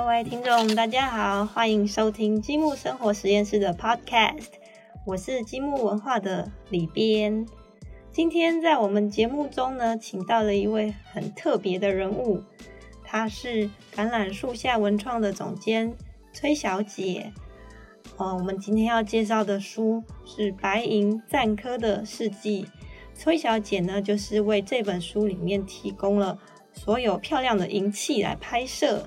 各位听众，大家好，欢迎收听积木生活实验室的 Podcast，我是积木文化的李边。今天在我们节目中呢，请到了一位很特别的人物，她是橄榄树下文创的总监崔小姐。哦，我们今天要介绍的书是白银赞科的事迹。崔小姐呢，就是为这本书里面提供了所有漂亮的银器来拍摄。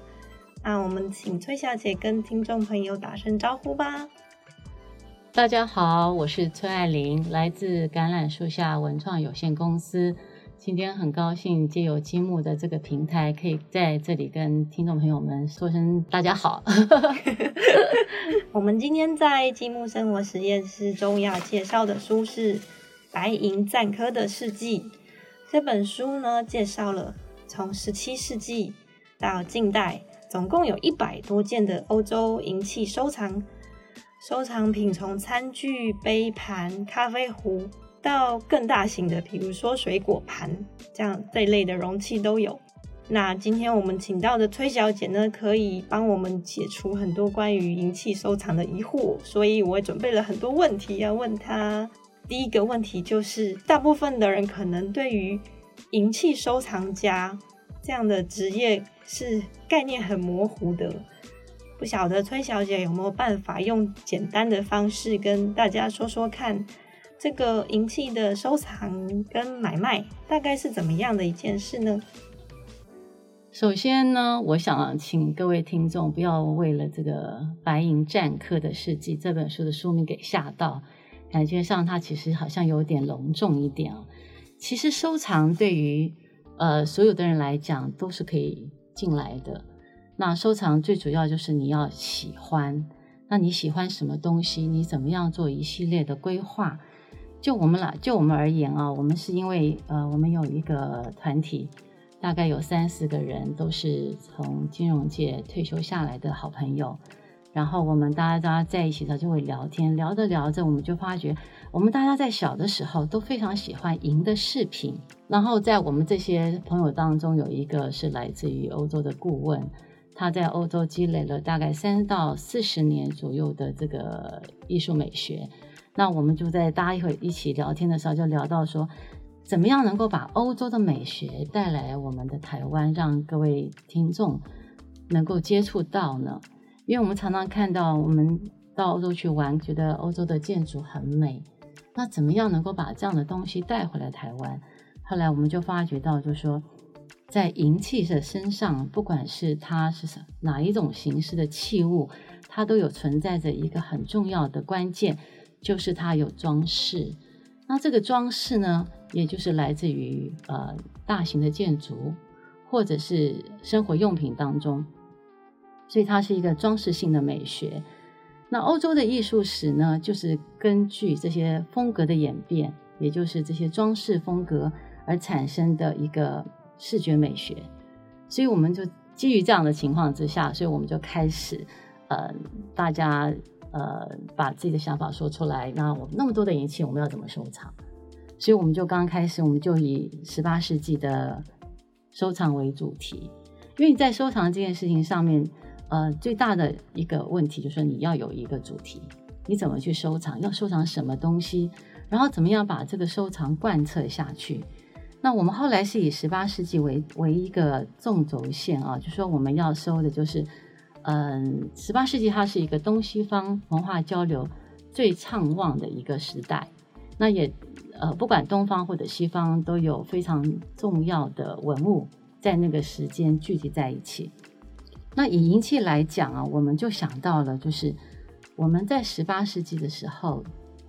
那我们请崔小姐跟听众朋友打声招呼吧。大家好，我是崔爱玲，来自橄榄树下文创有限公司。今天很高兴借由积木的这个平台，可以在这里跟听众朋友们说声大家好。我们今天在积木生活实验室中要介绍的书是《白银赞科的事迹》。这本书呢，介绍了从十七世纪到近代，总共有一百多件的欧洲银器收藏。收藏品从餐具、杯盘、咖啡壶到更大型的，比如说水果盘，这样这类的容器都有。那今天我们请到的崔小姐呢，可以帮我们解除很多关于银器收藏的疑惑，所以我准备了很多问题要问她。第一个问题就是，大部分的人可能对于银器收藏家这样的职业是概念很模糊的。不晓得崔小姐有没有办法用简单的方式跟大家说说看，这个银器的收藏跟买卖大概是怎么样的一件事呢？首先呢，我想请各位听众不要为了这个《白银战客的事迹》这本书的书名给吓到，感觉上它其实好像有点隆重一点啊。其实收藏对于呃所有的人来讲都是可以进来的。那收藏最主要就是你要喜欢，那你喜欢什么东西？你怎么样做一系列的规划？就我们来，就我们而言啊，我们是因为呃，我们有一个团体，大概有三四个人都是从金融界退休下来的好朋友，然后我们大家大家在一起的就会聊天，聊着聊着，我们就发觉，我们大家在小的时候都非常喜欢银的饰品，然后在我们这些朋友当中，有一个是来自于欧洲的顾问。他在欧洲积累了大概三到四十年左右的这个艺术美学，那我们就在大家一会一起聊天的时候，就聊到说，怎么样能够把欧洲的美学带来我们的台湾，让各位听众能够接触到呢？因为我们常常看到我们到欧洲去玩，觉得欧洲的建筑很美，那怎么样能够把这样的东西带回来台湾？后来我们就发觉到，就是说。在银器的身上，不管是它是哪一种形式的器物，它都有存在着一个很重要的关键，就是它有装饰。那这个装饰呢，也就是来自于呃大型的建筑或者是生活用品当中，所以它是一个装饰性的美学。那欧洲的艺术史呢，就是根据这些风格的演变，也就是这些装饰风格而产生的一个。视觉美学，所以我们就基于这样的情况之下，所以我们就开始，呃，大家呃把自己的想法说出来。那我那么多的银器，我们要怎么收藏？所以我们就刚刚开始，我们就以十八世纪的收藏为主题。因为你在收藏这件事情上面，呃，最大的一个问题就是说你要有一个主题，你怎么去收藏？要收藏什么东西？然后怎么样把这个收藏贯彻下去？那我们后来是以十八世纪为为一个纵轴线啊，就说我们要收的就是，嗯，十八世纪它是一个东西方文化交流最畅旺的一个时代。那也呃，不管东方或者西方，都有非常重要的文物在那个时间聚集在一起。那以银器来讲啊，我们就想到了，就是我们在十八世纪的时候，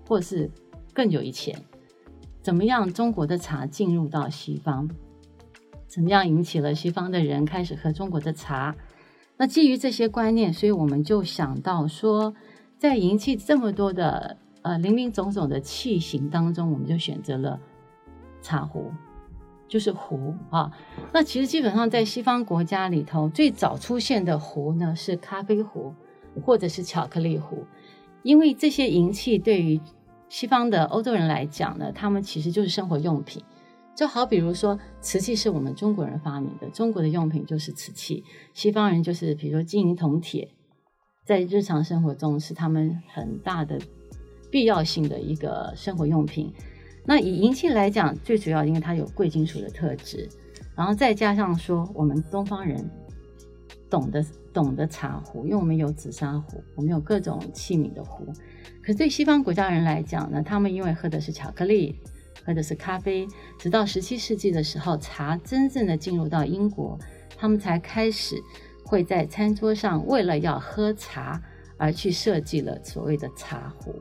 或是更久以前。怎么样？中国的茶进入到西方，怎么样引起了西方的人开始喝中国的茶？那基于这些观念，所以我们就想到说，在银器这么多的呃林林总总的器型当中，我们就选择了茶壶，就是壶啊。那其实基本上在西方国家里头，最早出现的壶呢是咖啡壶或者是巧克力壶，因为这些银器对于西方的欧洲人来讲呢，他们其实就是生活用品，就好比如说，瓷器是我们中国人发明的，中国的用品就是瓷器，西方人就是比如说金银铜铁，在日常生活中是他们很大的必要性的一个生活用品。那以银器来讲，最主要因为它有贵金属的特质，然后再加上说我们东方人懂得懂得茶壶，因为我们有紫砂壶，我们有各种器皿的壶。可是对西方国家人来讲呢，他们因为喝的是巧克力。喝的是咖啡，直到十七世纪的时候，茶真正的进入到英国，他们才开始会在餐桌上为了要喝茶而去设计了所谓的茶壶。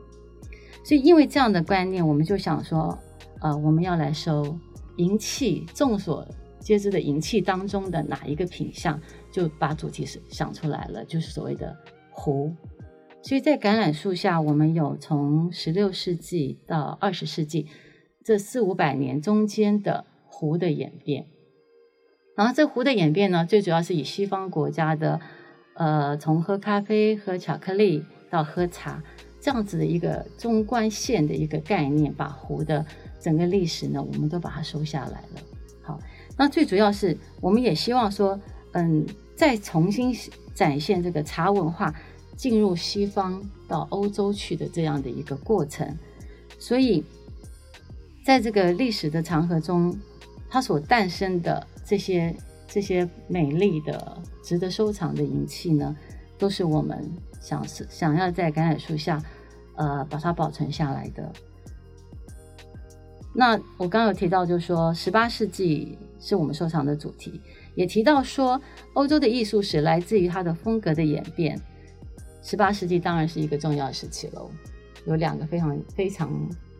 所以，因为这样的观念，我们就想说，呃，我们要来收银器。众所皆知的银器当中的哪一个品相，就把主题是想出来了，就是所谓的壶。所以在橄榄树下，我们有从十六世纪到二十世纪。这四五百年中间的壶的演变，然后这壶的演变呢，最主要是以西方国家的，呃，从喝咖啡、喝巧克力到喝茶这样子的一个中观线的一个概念，把壶的整个历史呢，我们都把它收下来了。好，那最主要是我们也希望说，嗯，再重新展现这个茶文化进入西方到欧洲去的这样的一个过程，所以。在这个历史的长河中，它所诞生的这些这些美丽的、值得收藏的银器呢，都是我们想是想要在橄榄树下，呃，把它保存下来的。那我刚刚有提到，就是说十八世纪是我们收藏的主题，也提到说欧洲的艺术史来自于它的风格的演变。十八世纪当然是一个重要时期喽，有两个非常非常。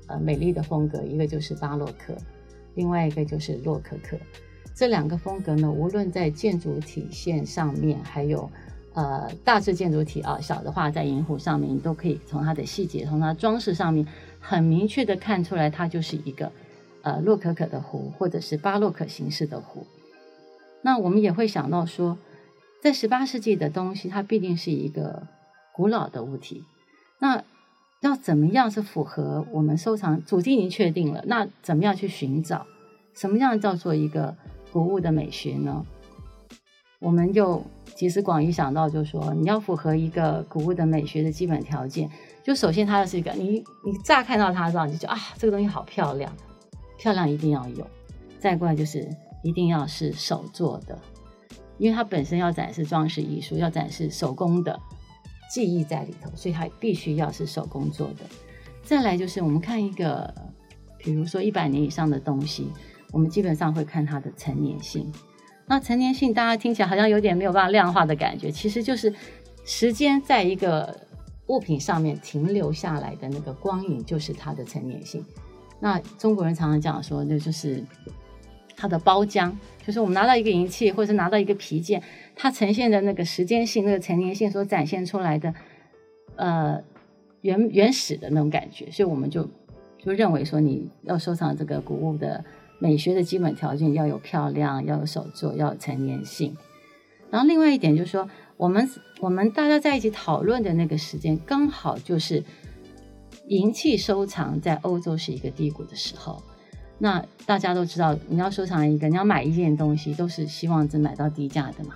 呃，美丽的风格，一个就是巴洛克，另外一个就是洛可可。这两个风格呢，无论在建筑体现上面，还有呃大致建筑体啊，小的话在银壶上面，你都可以从它的细节，从它装饰上面，很明确的看出来，它就是一个呃洛可可的壶，或者是巴洛克形式的壶。那我们也会想到说，在十八世纪的东西，它必定是一个古老的物体。那要怎么样是符合我们收藏主题已经确定了，那怎么样去寻找什么样叫做一个古物的美学呢？我们就集思广益想到，就是说你要符合一个古物的美学的基本条件，就首先它要是一个你你乍看到它的时候你就啊这个东西好漂亮，漂亮一定要有，再过来就是一定要是手做的，因为它本身要展示装饰艺术，要展示手工的。技艺在里头，所以它必须要是手工做的。再来就是我们看一个，比如说一百年以上的东西，我们基本上会看它的成年性。那陈年性，大家听起来好像有点没有办法量化的感觉，其实就是时间在一个物品上面停留下来的那个光影，就是它的陈年性。那中国人常常讲说，那就是它的包浆，就是我们拿到一个银器，或者是拿到一个皮件。它呈现的那个时间性、那个成年性所展现出来的，呃，原原始的那种感觉，所以我们就就认为说，你要收藏这个古物的美学的基本条件要有漂亮，要有手作，要有成年性。然后另外一点就是说，我们我们大家在一起讨论的那个时间，刚好就是银器收藏在欧洲是一个低谷的时候。那大家都知道，你要收藏一个，你要买一件东西，都是希望只买到低价的嘛。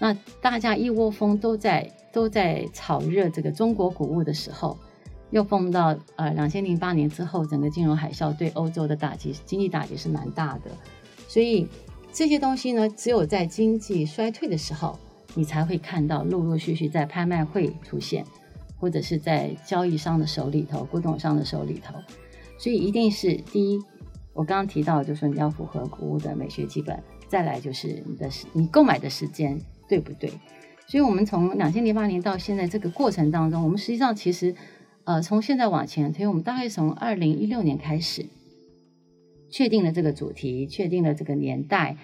那大家一窝蜂都在都在炒热这个中国古物的时候，又碰到呃两千零八年之后整个金融海啸对欧洲的打击，经济打击是蛮大的。所以这些东西呢，只有在经济衰退的时候，你才会看到陆陆续续在拍卖会出现，或者是在交易商的手里头、古董商的手里头。所以一定是第一，我刚刚提到就是你要符合古物的美学基本，再来就是你的你购买的时间。对不对？所以，我们从两千零八年到现在这个过程当中，我们实际上其实，呃，从现在往前推，我们大概从二零一六年开始，确定了这个主题，确定了这个年代，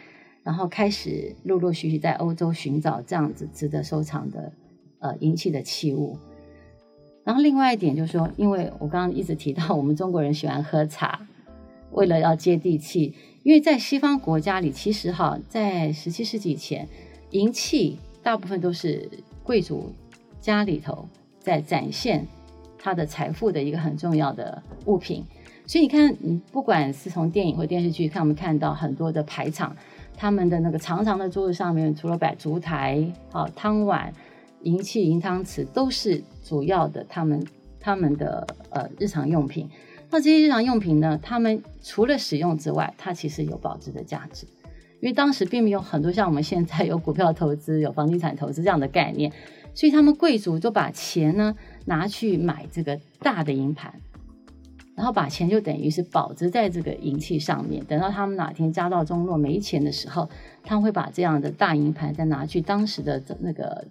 然后开始陆陆续续在欧洲寻找这样子值得收藏的呃银器的器物。然后，另外一点就是说，因为我刚刚一直提到，我们中国人喜欢喝茶，为了要接地气，因为在西方国家里，其实哈，在十七世纪以前。银器大部分都是贵族家里头在展现他的财富的一个很重要的物品，所以你看，你不管是从电影或电视剧看，我们看到很多的排场，他们的那个长长的桌子上面，除了摆烛台、啊汤碗、银器、银汤匙，都是主要的他们他们的呃日常用品。那这些日常用品呢，他们除了使用之外，它其实有保值的价值。因为当时并没有很多像我们现在有股票投资、有房地产投资这样的概念，所以他们贵族就把钱呢拿去买这个大的银盘，然后把钱就等于是保值在这个银器上面。等到他们哪天家道中落没钱的时候，他会把这样的大银盘再拿去当时的那个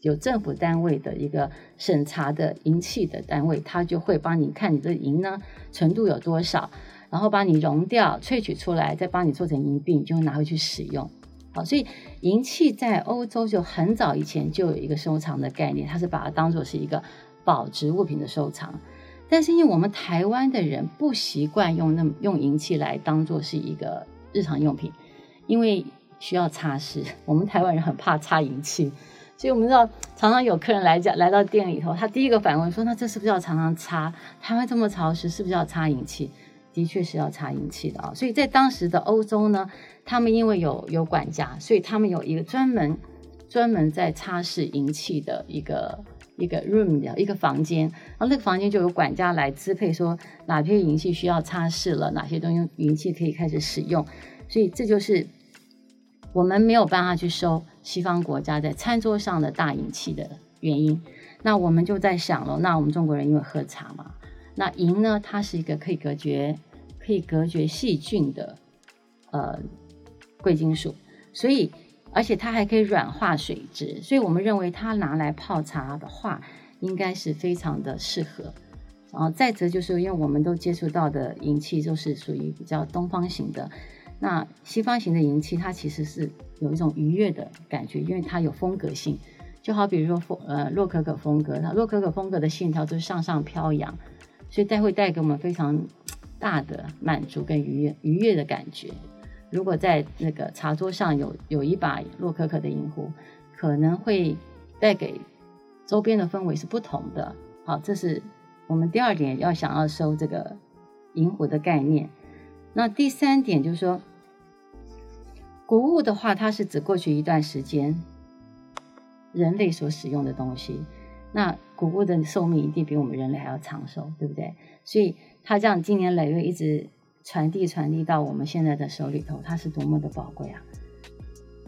有政府单位的一个审查的银器的单位，他就会帮你看你的银呢纯度有多少。然后把你熔掉、萃取出来，再帮你做成银币，你就拿回去使用。好，所以银器在欧洲就很早以前就有一个收藏的概念，它是把它当做是一个保值物品的收藏。但是因为我们台湾的人不习惯用那么用银器来当做是一个日常用品，因为需要擦拭，我们台湾人很怕擦银器，所以我们知道常常有客人来家来到店里头，他第一个反问说：“那这是不是要常常擦？台湾这么潮湿，是不是要擦银器？”的确是要擦银器的啊，所以在当时的欧洲呢，他们因为有有管家，所以他们有一个专门专门在擦拭银器的一个一个 room 的一个房间，然后那个房间就有管家来支配，说哪些银器需要擦拭了，哪些东西银器可以开始使用，所以这就是我们没有办法去收西方国家在餐桌上的大银器的原因。那我们就在想了，那我们中国人因为喝茶嘛。那银呢？它是一个可以隔绝、可以隔绝细菌的呃贵金属，所以而且它还可以软化水质，所以我们认为它拿来泡茶的话，应该是非常的适合。然后再者就是，因为我们都接触到的银器都是属于比较东方型的，那西方型的银器它其实是有一种愉悦的感觉，因为它有风格性，就好比如说风呃洛可可风格，它洛可可风格的线条都是向上飘扬。所以带会带给我们非常大的满足跟愉悦愉悦的感觉。如果在那个茶桌上有有一把洛可可的银壶，可能会带给周边的氛围是不同的。好，这是我们第二点要想要收这个银壶的概念。那第三点就是说，谷物的话，它是指过去一段时间人类所使用的东西。那谷物的寿命一定比我们人类还要长寿，对不对？所以它这样经年累月一直传递传递到我们现在的手里头，它是多么的宝贵啊！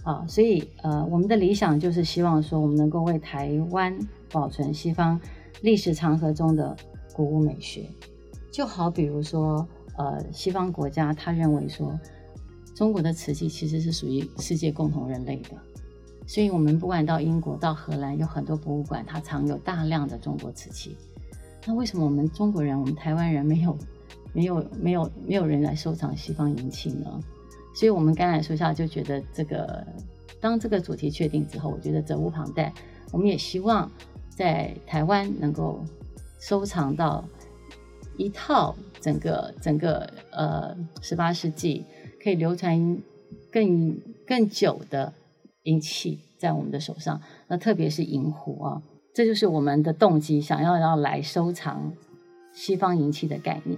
啊，所以呃，我们的理想就是希望说，我们能够为台湾保存西方历史长河中的古物美学。就好比如说，呃，西方国家他认为说，中国的瓷器其实是属于世界共同人类的。所以，我们不管到英国、到荷兰，有很多博物馆，它藏有大量的中国瓷器。那为什么我们中国人、我们台湾人没有、没有、没有、没有人来收藏西方银器呢？所以，我们刚才说下就觉得这个，当这个主题确定之后，我觉得责无旁贷。我们也希望在台湾能够收藏到一套整个整个呃十八世纪可以流传更更久的。银器在我们的手上，那特别是银壶啊，这就是我们的动机，想要要来收藏西方银器的概念。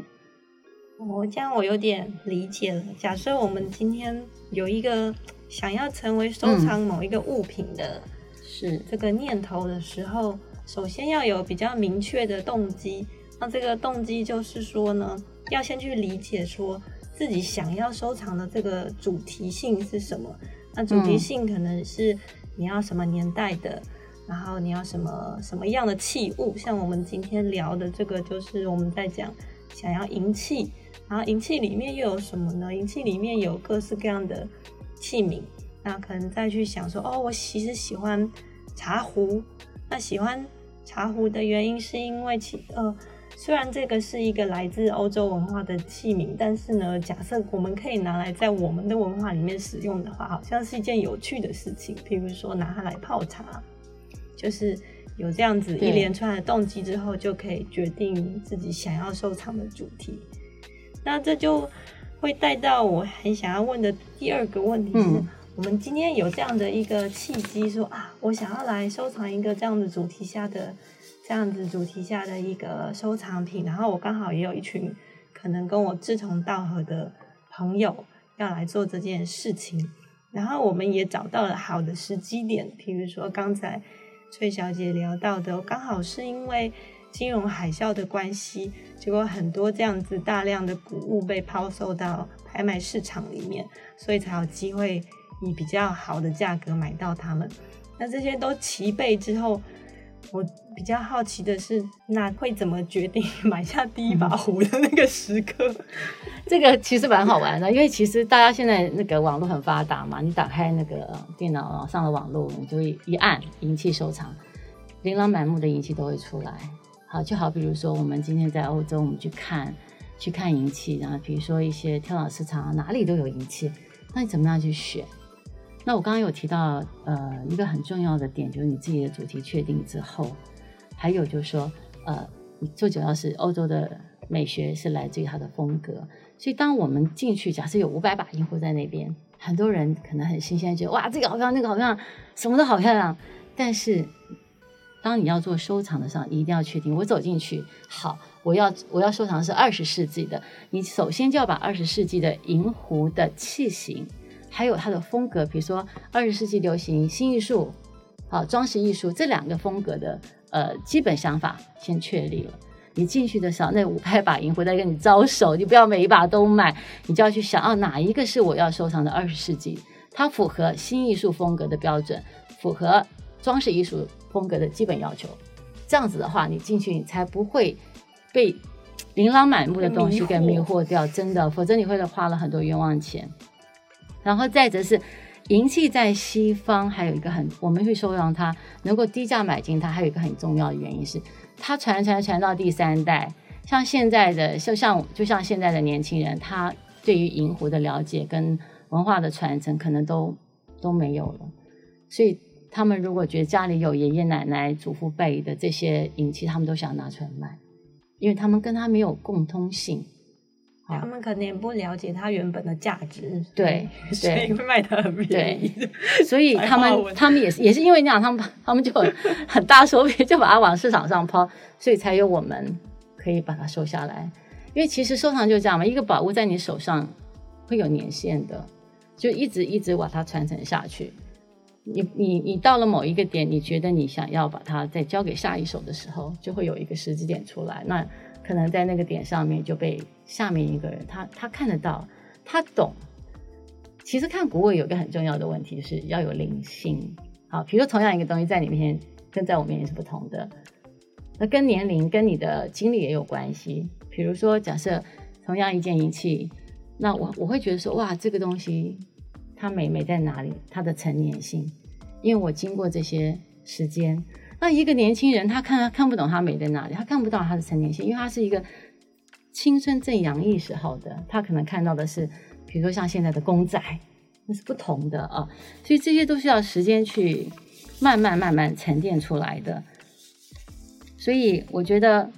哦，这样我有点理解了。假设我们今天有一个想要成为收藏某一个物品的，是这个念头的时候，首先要有比较明确的动机。那这个动机就是说呢，要先去理解说自己想要收藏的这个主题性是什么。那主题性可能是你要什么年代的，然后你要什么什么样的器物，像我们今天聊的这个，就是我们在讲想要银器，然后银器里面又有什么呢？银器里面有各式各样的器皿，那可能再去想说，哦，我其实喜欢茶壶，那喜欢茶壶的原因是因为其呃。虽然这个是一个来自欧洲文化的器皿，但是呢，假设我们可以拿来在我们的文化里面使用的话，好像是一件有趣的事情。譬如说拿它来泡茶，就是有这样子一连串的动机之后，就可以决定自己想要收藏的主题。那这就会带到我很想要问的第二个问题是：我们今天有这样的一个契机，说啊，我想要来收藏一个这样的主题下的。这样子主题下的一个收藏品，然后我刚好也有一群可可能跟我志同道合的朋友要来做这件事情。然后我们也找到了好的时机点，譬如说刚才崔小姐聊到的，刚好是因为金融海啸的关系，结果很多这样子大量的谷物被抛售到拍卖市场里面，所以才有机会以比较好的价格买到它们。那这些都齐备之后。我比较好奇的是，那会怎么决定买下第一把壶的那个时刻？这个其实蛮好玩的，因为其实大家现在那个网络很发达嘛，你打开那个电脑上的网络，你就会一按银器收藏，琳琅满目的银器都会出来。好，就好比如说我们今天在欧洲，我们去看去看银器，然后比如说一些跳蚤市场哪里都有银器，那你怎么样去选？那我刚刚有提到，呃，一个很重要的点就是你自己的主题确定之后，还有就是说，呃，最主要是欧洲的美学是来自于它的风格，所以当我们进去，假设有五百把银壶在那边，很多人可能很新鲜，觉得哇，这个好漂亮，那个好漂亮，什么都好漂亮。但是当你要做收藏的时候，你一定要确定，我走进去，好，我要我要收藏是二十世纪的，你首先就要把二十世纪的银壶的器型。还有它的风格，比如说二十世纪流行新艺术，好装饰艺术这两个风格的呃基本想法先确立了。你进去的时候，那五百把银壶在跟你招手，你不要每一把都买，你就要去想，哦，哪一个是我要收藏的二十世纪，它符合新艺术风格的标准，符合装饰艺术风格的基本要求。这样子的话，你进去你才不会被琳琅满目的东西给迷惑掉，真的，否则你会花了很多冤枉钱。然后再者是银器在西方还有一个很，我们会收藏它，能够低价买进它，还有一个很重要的原因是，它传传传到第三代，像现在的，就像就像现在的年轻人，他对于银壶的了解跟文化的传承可能都都没有了，所以他们如果觉得家里有爷爷奶奶、祖父辈的这些银器，他们都想拿出来卖，因为他们跟他没有共通性。他们可能也不了解它原本的价值，对，所以会卖的很便宜。所以他们他们也是也是因为那样，他们他们就很大手笔就把它往市场上抛，所以才有我们可以把它收下来。因为其实收藏就这样嘛，一个宝物在你手上会有年限的，就一直一直把它传承下去。你你你到了某一个点，你觉得你想要把它再交给下一手的时候，就会有一个时机点出来。那可能在那个点上面就被下面一个人，他他看得到，他懂。其实看古物有个很重要的问题是要有灵性。好，比如说同样一个东西在你面前跟在我面前是不同的，那跟年龄跟你的经历也有关系。比如说假设同样一件仪器，那我我会觉得说哇，这个东西它美美在哪里？它的成年性，因为我经过这些时间。那一个年轻人，他看他看不懂他美在哪里，他看不到他的成年性，因为他是一个青春正洋溢时候的，他可能看到的是，比如说像现在的公仔，那是不同的啊，所以这些都需要时间去慢慢慢慢沉淀出来的。所以我觉得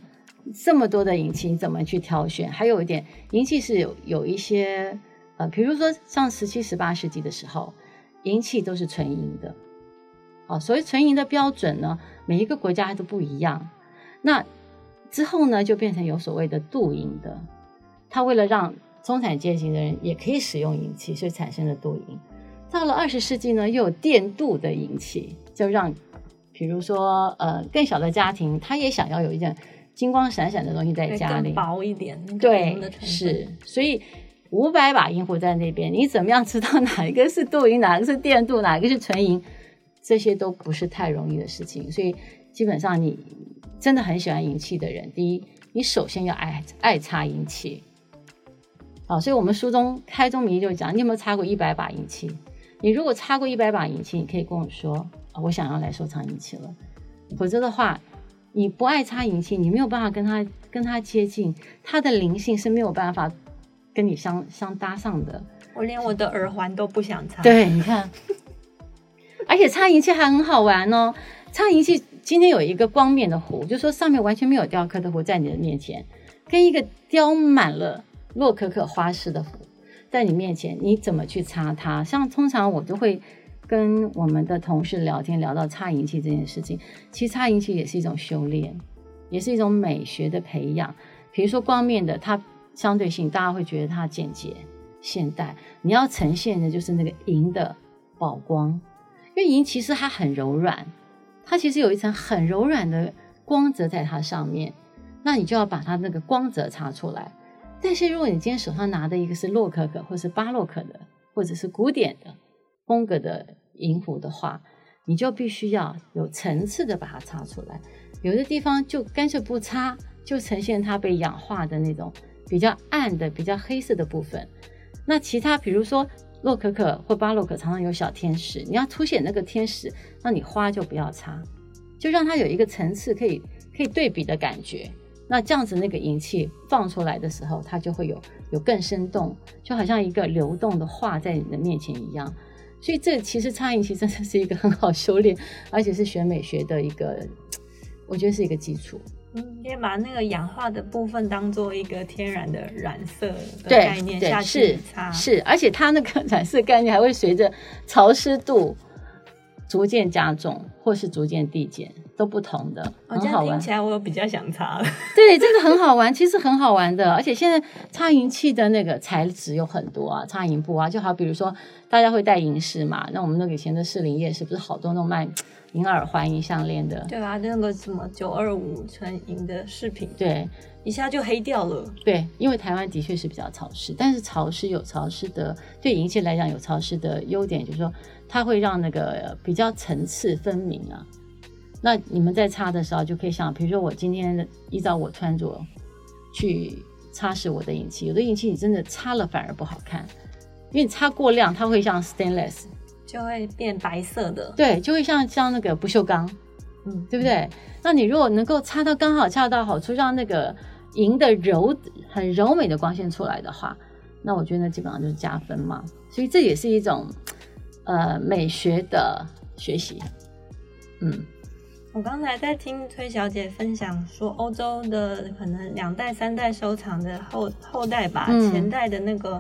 这么多的银器怎么去挑选？还有一点，银器是有有一些呃，比如说像十七、十八世纪的时候，银器都是纯银的。哦，所谓纯银的标准呢，每一个国家都不一样。那之后呢，就变成有所谓的镀银的。它为了让中产阶级的人也可以使用银器，所以产生了镀银。到了二十世纪呢，又有电镀的银器，就让比如说呃更小的家庭，他也想要有一件金光闪闪的东西在家里，薄一点。对，是。所以五百把银壶在那边，你怎么样知道哪一个是镀银，哪个是电镀，哪个是纯银？这些都不是太容易的事情，所以基本上你真的很喜欢银器的人，第一，你首先要爱爱擦银器。好，所以我们书中开宗明义就讲，你有没有擦过一百把银器？你如果擦过一百把银器，你可以跟我说，我想要来收藏银器了。否则的话，你不爱擦银器，你没有办法跟他跟他接近，他的灵性是没有办法跟你相相搭上的。我连我的耳环都不想擦。对，你看。而且擦银器还很好玩哦！擦银器今天有一个光面的壶，就说上面完全没有雕刻的壶在你的面前，跟一个雕满了洛可可花式的壶在你面前，你怎么去擦它？像通常我都会跟我们的同事聊天，聊到擦银器这件事情。其实擦银器也是一种修炼，也是一种美学的培养。比如说光面的，它相对性，大家会觉得它简洁现代。你要呈现的就是那个银的宝光，因为银其实它很柔软，它其实有一层很柔软的光泽在它上面，那你就要把它那个光泽擦出来。但是如果你今天手上拿的一个是洛可可，或是巴洛克的，或者是古典的风格的银壶的话，你就必须要有层次的把它擦出来。有的地方就干脆不擦，就呈现它被氧化的那种比较暗的、比较黑色的部分。那其他比如说洛可可或巴洛克常常有小天使，你要凸显那个天使，那你花就不要擦，就让它有一个层次可以可以对比的感觉。那这样子那个银器放出来的时候，它就会有有更生动，就好像一个流动的画在你的面前一样。所以这其实插银器真的是一个很好修炼，而且是学美学的一个，我觉得是一个基础。嗯，可以把那个氧化的部分当做一个天然的染色的概念下去擦，是，而且它那个染色概念还会随着潮湿度。逐渐加重，或是逐渐递减，都不同的，很好玩。听起来我比较想擦了。对，这个很好玩，其实很好玩的。而且现在擦银器的那个材质有很多啊，擦银布啊，就好比如说大家会戴银饰嘛，那我们那个以前的士林夜市不是好多那种卖银耳环、银项链的？对啊，那个什么九二五纯银的饰品，对，一下就黑掉了。对，因为台湾的确是比较潮湿，但是潮湿有潮湿的，对银器来讲有潮湿的优点，就是说。它会让那个比较层次分明啊。那你们在擦的时候就可以想，比如说我今天依照我穿着去擦拭我的银器，有的银器你真的擦了反而不好看，因为你擦过量，它会像 stainless 就会变白色的，对，就会像像那个不锈钢，嗯，对不对？那你如果能够擦到刚好恰到好处，让那个银的柔很柔美的光线出来的话，那我觉得基本上就是加分嘛。所以这也是一种。呃，美学的学习，嗯，我刚才在听崔小姐分享说，欧洲的可能两代、三代收藏的后后代把前代的那个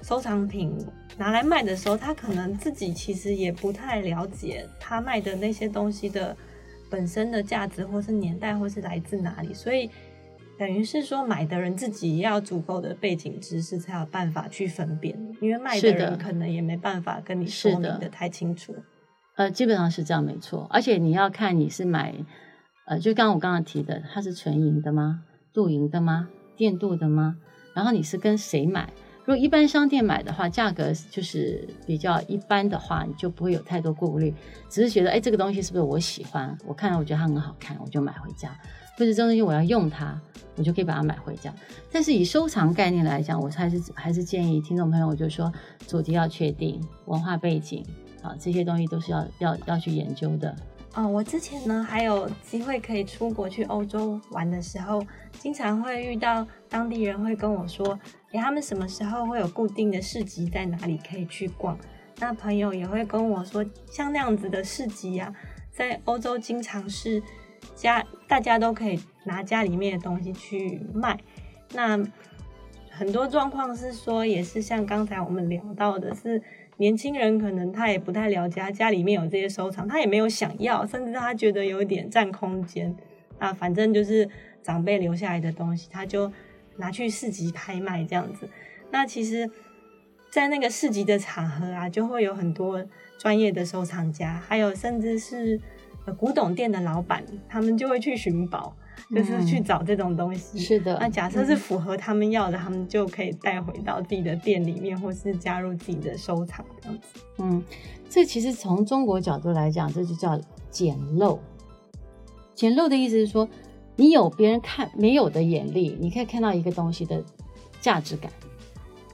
收藏品拿来卖的时候，他可能自己其实也不太了解他卖的那些东西的本身的价值，或是年代，或是来自哪里，所以。等于是说，买的人自己要足够的背景知识，才有办法去分辨。因为卖的人可能也没办法跟你说明的太清楚。呃，基本上是这样，没错。而且你要看你是买，呃，就刚刚我刚刚提的，它是纯银的吗？镀银的吗？电镀的吗？然后你是跟谁买？如果一般商店买的话，价格就是比较一般的话，你就不会有太多顾虑，只是觉得，哎，这个东西是不是我喜欢？我看到我觉得它很好看，我就买回家。或者这东西我要用它，我就可以把它买回家。但是以收藏概念来讲，我还是还是建议听众朋友，我就说主题要确定，文化背景啊，这些东西都是要要要去研究的。哦，我之前呢还有机会可以出国去欧洲玩的时候，经常会遇到当地人会跟我说，哎，他们什么时候会有固定的市集在哪里可以去逛？那朋友也会跟我说，像那样子的市集呀，在欧洲经常是。家大家都可以拿家里面的东西去卖，那很多状况是说，也是像刚才我们聊到的，是年轻人可能他也不太了解家里面有这些收藏，他也没有想要，甚至他觉得有点占空间，啊，反正就是长辈留下来的东西，他就拿去市集拍卖这样子。那其实，在那个市集的场合啊，就会有很多专业的收藏家，还有甚至是。古董店的老板，他们就会去寻宝，就是去找这种东西。是的，那假设是符合他们要的，他们就可以带回到自己的店里面，或是加入自己的收藏这样子。嗯，这其实从中国角度来讲，这就叫捡漏。捡漏的意思是说，你有别人看没有的眼力，你可以看到一个东西的价值感。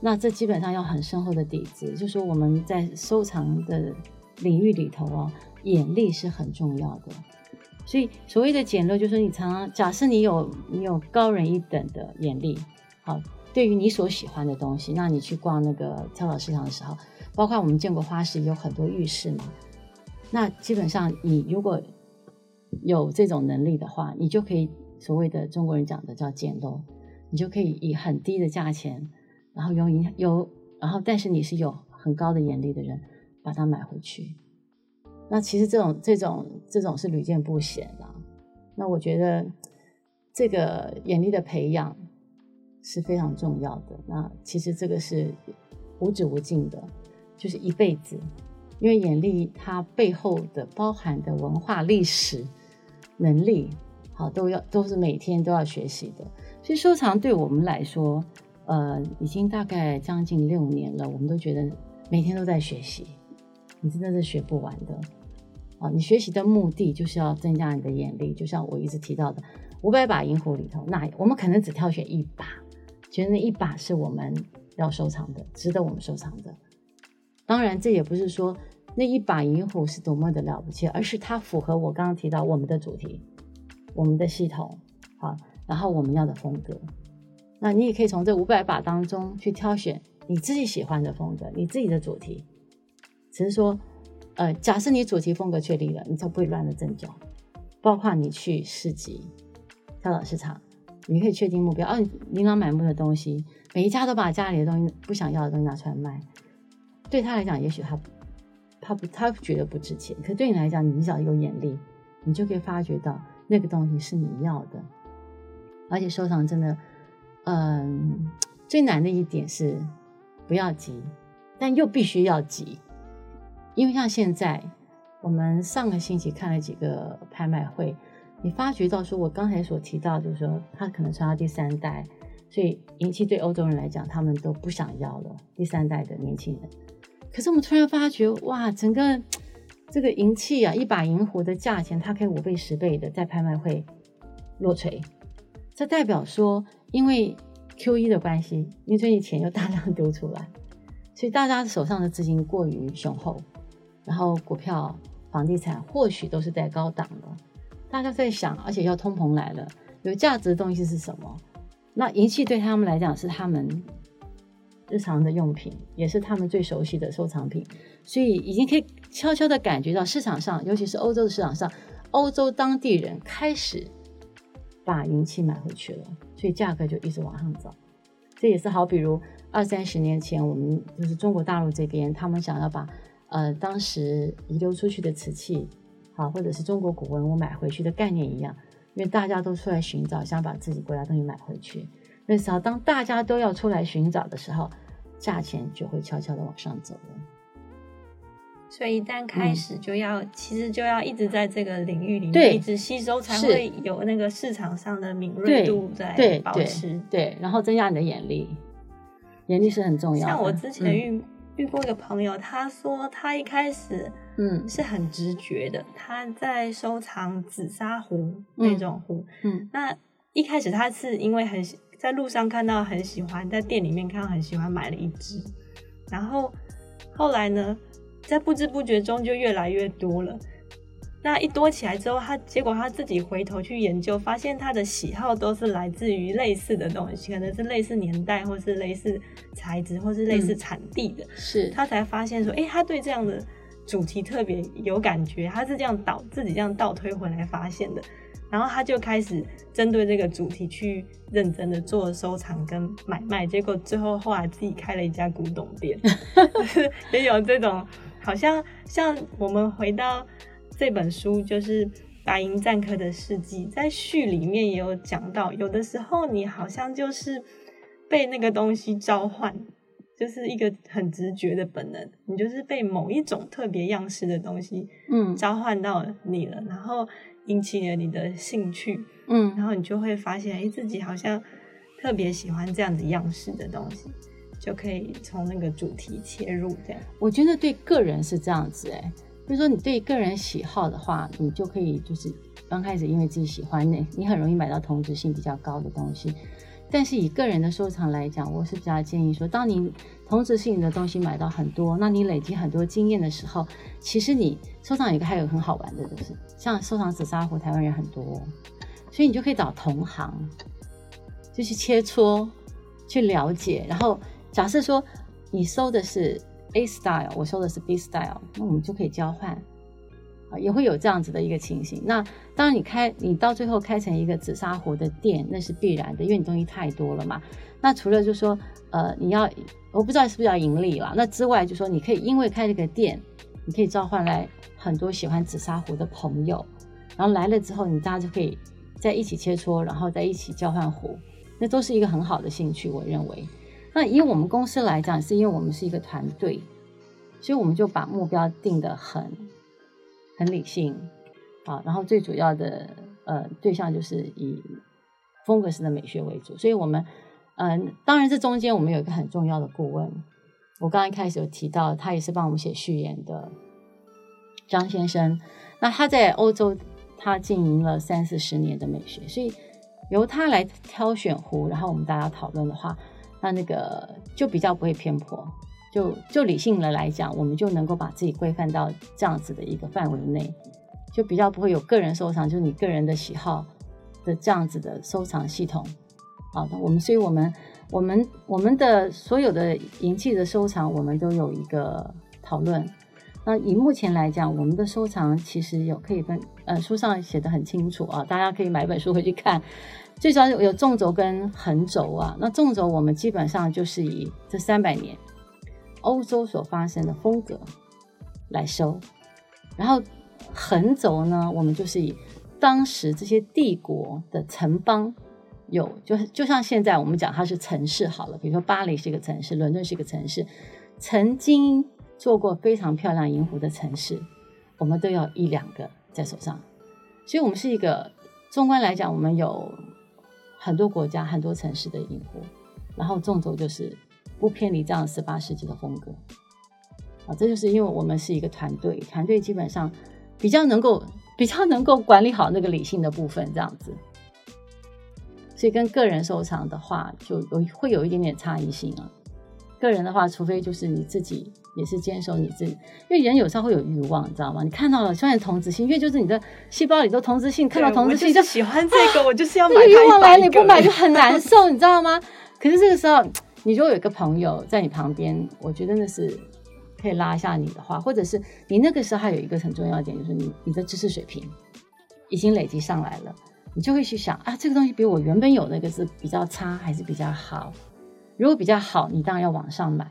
那这基本上要很深厚的底子，就是说我们在收藏的领域里头哦。眼力是很重要的，所以所谓的捡漏，就是你常常假设你有你有高人一等的眼力，好，对于你所喜欢的东西，那你去逛那个跳蚤市场的时候，包括我们见过花市有很多浴室嘛，那基本上你如果有这种能力的话，你就可以所谓的中国人讲的叫捡漏，你就可以以很低的价钱，然后用有然后但是你是有很高的眼力的人，把它买回去。那其实这种这种这种是屡见不鲜的。那我觉得这个眼力的培养是非常重要的。那其实这个是无止无尽的，就是一辈子，因为眼力它背后的包含的文化历史能力，好都要都是每天都要学习的。所以收藏对我们来说，呃，已经大概将近六年了，我们都觉得每天都在学习，你真的是学不完的。啊，你学习的目的就是要增加你的眼力，就像我一直提到的，五百把银壶里头，那我们可能只挑选一把，觉得那一把是我们要收藏的，值得我们收藏的。当然，这也不是说那一把银壶是多么的了不起，而是它符合我刚刚提到我们的主题、我们的系统，好，然后我们要的风格。那你也可以从这五百把当中去挑选你自己喜欢的风格，你自己的主题，只是说。呃，假设你主题风格确立了，你就不会乱了阵脚。包括你去市集、跳蚤市场，你可以确定目标。哦，琳琅满目的东西，每一家都把家里的东西不想要的东西拿出来卖。对他来讲，也许他他不他觉得不值钱，可对你来讲，你只要有眼力，你就可以发觉到那个东西是你要的。而且收藏真的，嗯，最难的一点是不要急，但又必须要急。因为像现在，我们上个星期看了几个拍卖会，你发觉到说，我刚才所提到，就是说，他可能传到第三代，所以银器对欧洲人来讲，他们都不想要了。第三代的年轻人，可是我们突然发觉，哇，整个这个银器啊，一把银壶的价钱，它可以五倍、十倍的在拍卖会落锤。这代表说，因为 Q E 的关系，因为最近钱又大量丢出来，所以大家手上的资金过于雄厚。然后股票、房地产或许都是在高档的，大家在想，而且要通膨来了，有价值的东西是什么？那银器对他们来讲是他们日常的用品，也是他们最熟悉的收藏品，所以已经可以悄悄的感觉到市场上，尤其是欧洲的市场上，欧洲当地人开始把银器买回去了，所以价格就一直往上走。这也是好，比如二三十年前，我们就是中国大陆这边，他们想要把呃，当时遗留出去的瓷器，好，或者是中国古文物买回去的概念一样，因为大家都出来寻找，想把自己国家东西买回去。那时候，当大家都要出来寻找的时候，价钱就会悄悄的往上走了。所以一旦开始，就要其实就要一直在这个领域里面一直吸收，才会有那个市场上的敏锐度在保持。对，然后增加你的眼力，眼力是很重要。像我之前遇。遇过一个朋友，他说他一开始嗯。是很直觉的，他在收藏紫砂壶那种壶，嗯，那一开始他是因为很在路上看到很喜欢，在店里面看到很喜欢，买了一只，然后后来呢，在不知不觉中就越来越多了。那一多起来之后，他结果他自己回头去研究，发现他的喜好都是来自于类似的东西，可能是类似年代，或是类似材质，或是类似产地的。是他才发现说，哎，他对这样的主题特别有感觉，他是这样倒自己这样倒推回来发现的。然后他就开始针对这个主题去认真的做收藏跟买卖，结果最后后来自己开了一家古董店 也有这种好像像我们回到。这本书就是白银战客的事迹，在序里面也有讲到，有的时候你好像就是被那个东西召唤，就是一个很直觉的本能，你就是被某一种特别样式的东西，嗯，召唤到你了，然后引起了你的兴趣，嗯，然后你就会发现，哎，自己好像特别喜欢这样子样式的东西，就可以从那个主题切入，这样。我觉得对个人是这样子，哎。比如说，你对个人喜好的话，你就可以就是刚开始因为自己喜欢那，你很容易买到同质性比较高的东西。但是以个人的收藏来讲，我是比较建议说，当你同质性的东西买到很多，那你累积很多经验的时候，其实你收藏一个还有很好玩的，就是像收藏紫砂壶，台湾人很多，所以你就可以找同行，就去切磋，去了解。然后假设说你收的是。A style，我收的是 B style，那我们就可以交换，啊，也会有这样子的一个情形。那当然，你开你到最后开成一个紫砂壶的店，那是必然的，因为你东西太多了嘛。那除了就说，呃，你要我不知道是不是要盈利了，那之外就说你可以因为开这个店，你可以召唤来很多喜欢紫砂壶的朋友，然后来了之后，你大家就可以在一起切磋，然后在一起交换壶。那都是一个很好的兴趣，我认为。那以我们公司来讲，是因为我们是一个团队，所以我们就把目标定得很很理性啊。然后最主要的呃对象就是以风格式的美学为主，所以我们嗯，当然这中间我们有一个很重要的顾问，我刚刚一开始有提到，他也是帮我们写序言的张先生。那他在欧洲，他经营了三四十年的美学，所以由他来挑选壶，然后我们大家讨论的话，那那个就比较不会偏颇。就就理性的来讲，我们就能够把自己规范到这样子的一个范围内，就比较不会有个人收藏，就是你个人的喜好的这样子的收藏系统。好的，我们所以我们我们我们的所有的银器的收藏，我们都有一个讨论。那以目前来讲，我们的收藏其实有可以分，呃，书上写的很清楚啊，大家可以买本书回去看。最主要有纵轴跟横轴啊。那纵轴我们基本上就是以这三百年欧洲所发生的风格来收，然后横轴呢，我们就是以当时这些帝国的城邦有，就就像现在我们讲它是城市好了，比如说巴黎是一个城市，伦敦是一个城市，曾经。做过非常漂亮银壶的城市，我们都要一两个在手上，所以，我们是一个纵观来讲，我们有很多国家、很多城市的银壶，然后纵轴就是不偏离这样十八世纪的风格。啊，这就是因为我们是一个团队，团队基本上比较能够比较能够管理好那个理性的部分，这样子，所以跟个人收藏的话，就有会有一点点差异性啊。个人的话，除非就是你自己也是坚守你自己，因为人有时候会有欲望，你知道吗？你看到了，虽然同质性，因为就是你的细胞里都同质性，看到同质性就喜欢这个，我就是要买。欲望来你不买就很难受，你知道吗？可是这个时候，你如果有一个朋友在你旁边，我觉得那是可以拉一下你的话，或者是你那个时候还有一个很重要的点，就是你你的知识水平已经累积上来了，你就会去想啊，这个东西比我原本有那个是比较差还是比较好？如果比较好，你当然要往上买，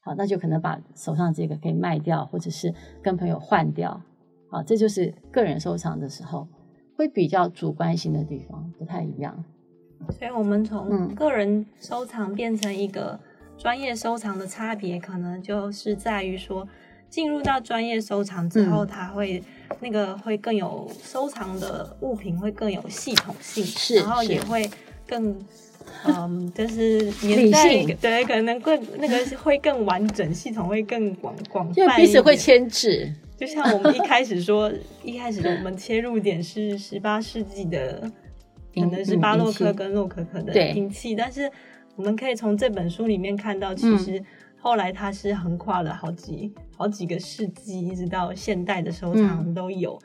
好，那就可能把手上这个可以卖掉，或者是跟朋友换掉，好，这就是个人收藏的时候会比较主观性的地方不太一样。所以，我们从个人收藏变成一个专业收藏的差别，可能就是在于说，进入到专业收藏之后，它会那个会更有收藏的物品会更有系统性，是，然后也会更。嗯，就是年代对，可能更那个会更完整，系统会更广广泛，彼此会牵制。就像我们一开始说，一开始我们切入点是十八世纪的，可能是巴洛克跟洛可可的音器，但是我们可以从这本书里面看到，其实后来它是横跨了好几好几个世纪，一直到现代的收藏都有。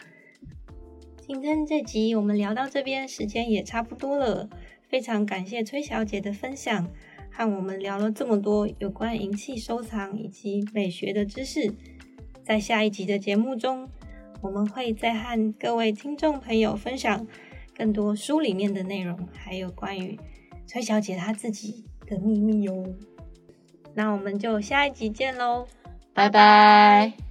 今天这集我们聊到这边，时间也差不多了。非常感谢崔小姐的分享，和我们聊了这么多有关银器收藏以及美学的知识。在下一集的节目中，我们会再和各位听众朋友分享更多书里面的内容，还有关于崔小姐她自己的秘密哟。那我们就下一集见喽，拜拜。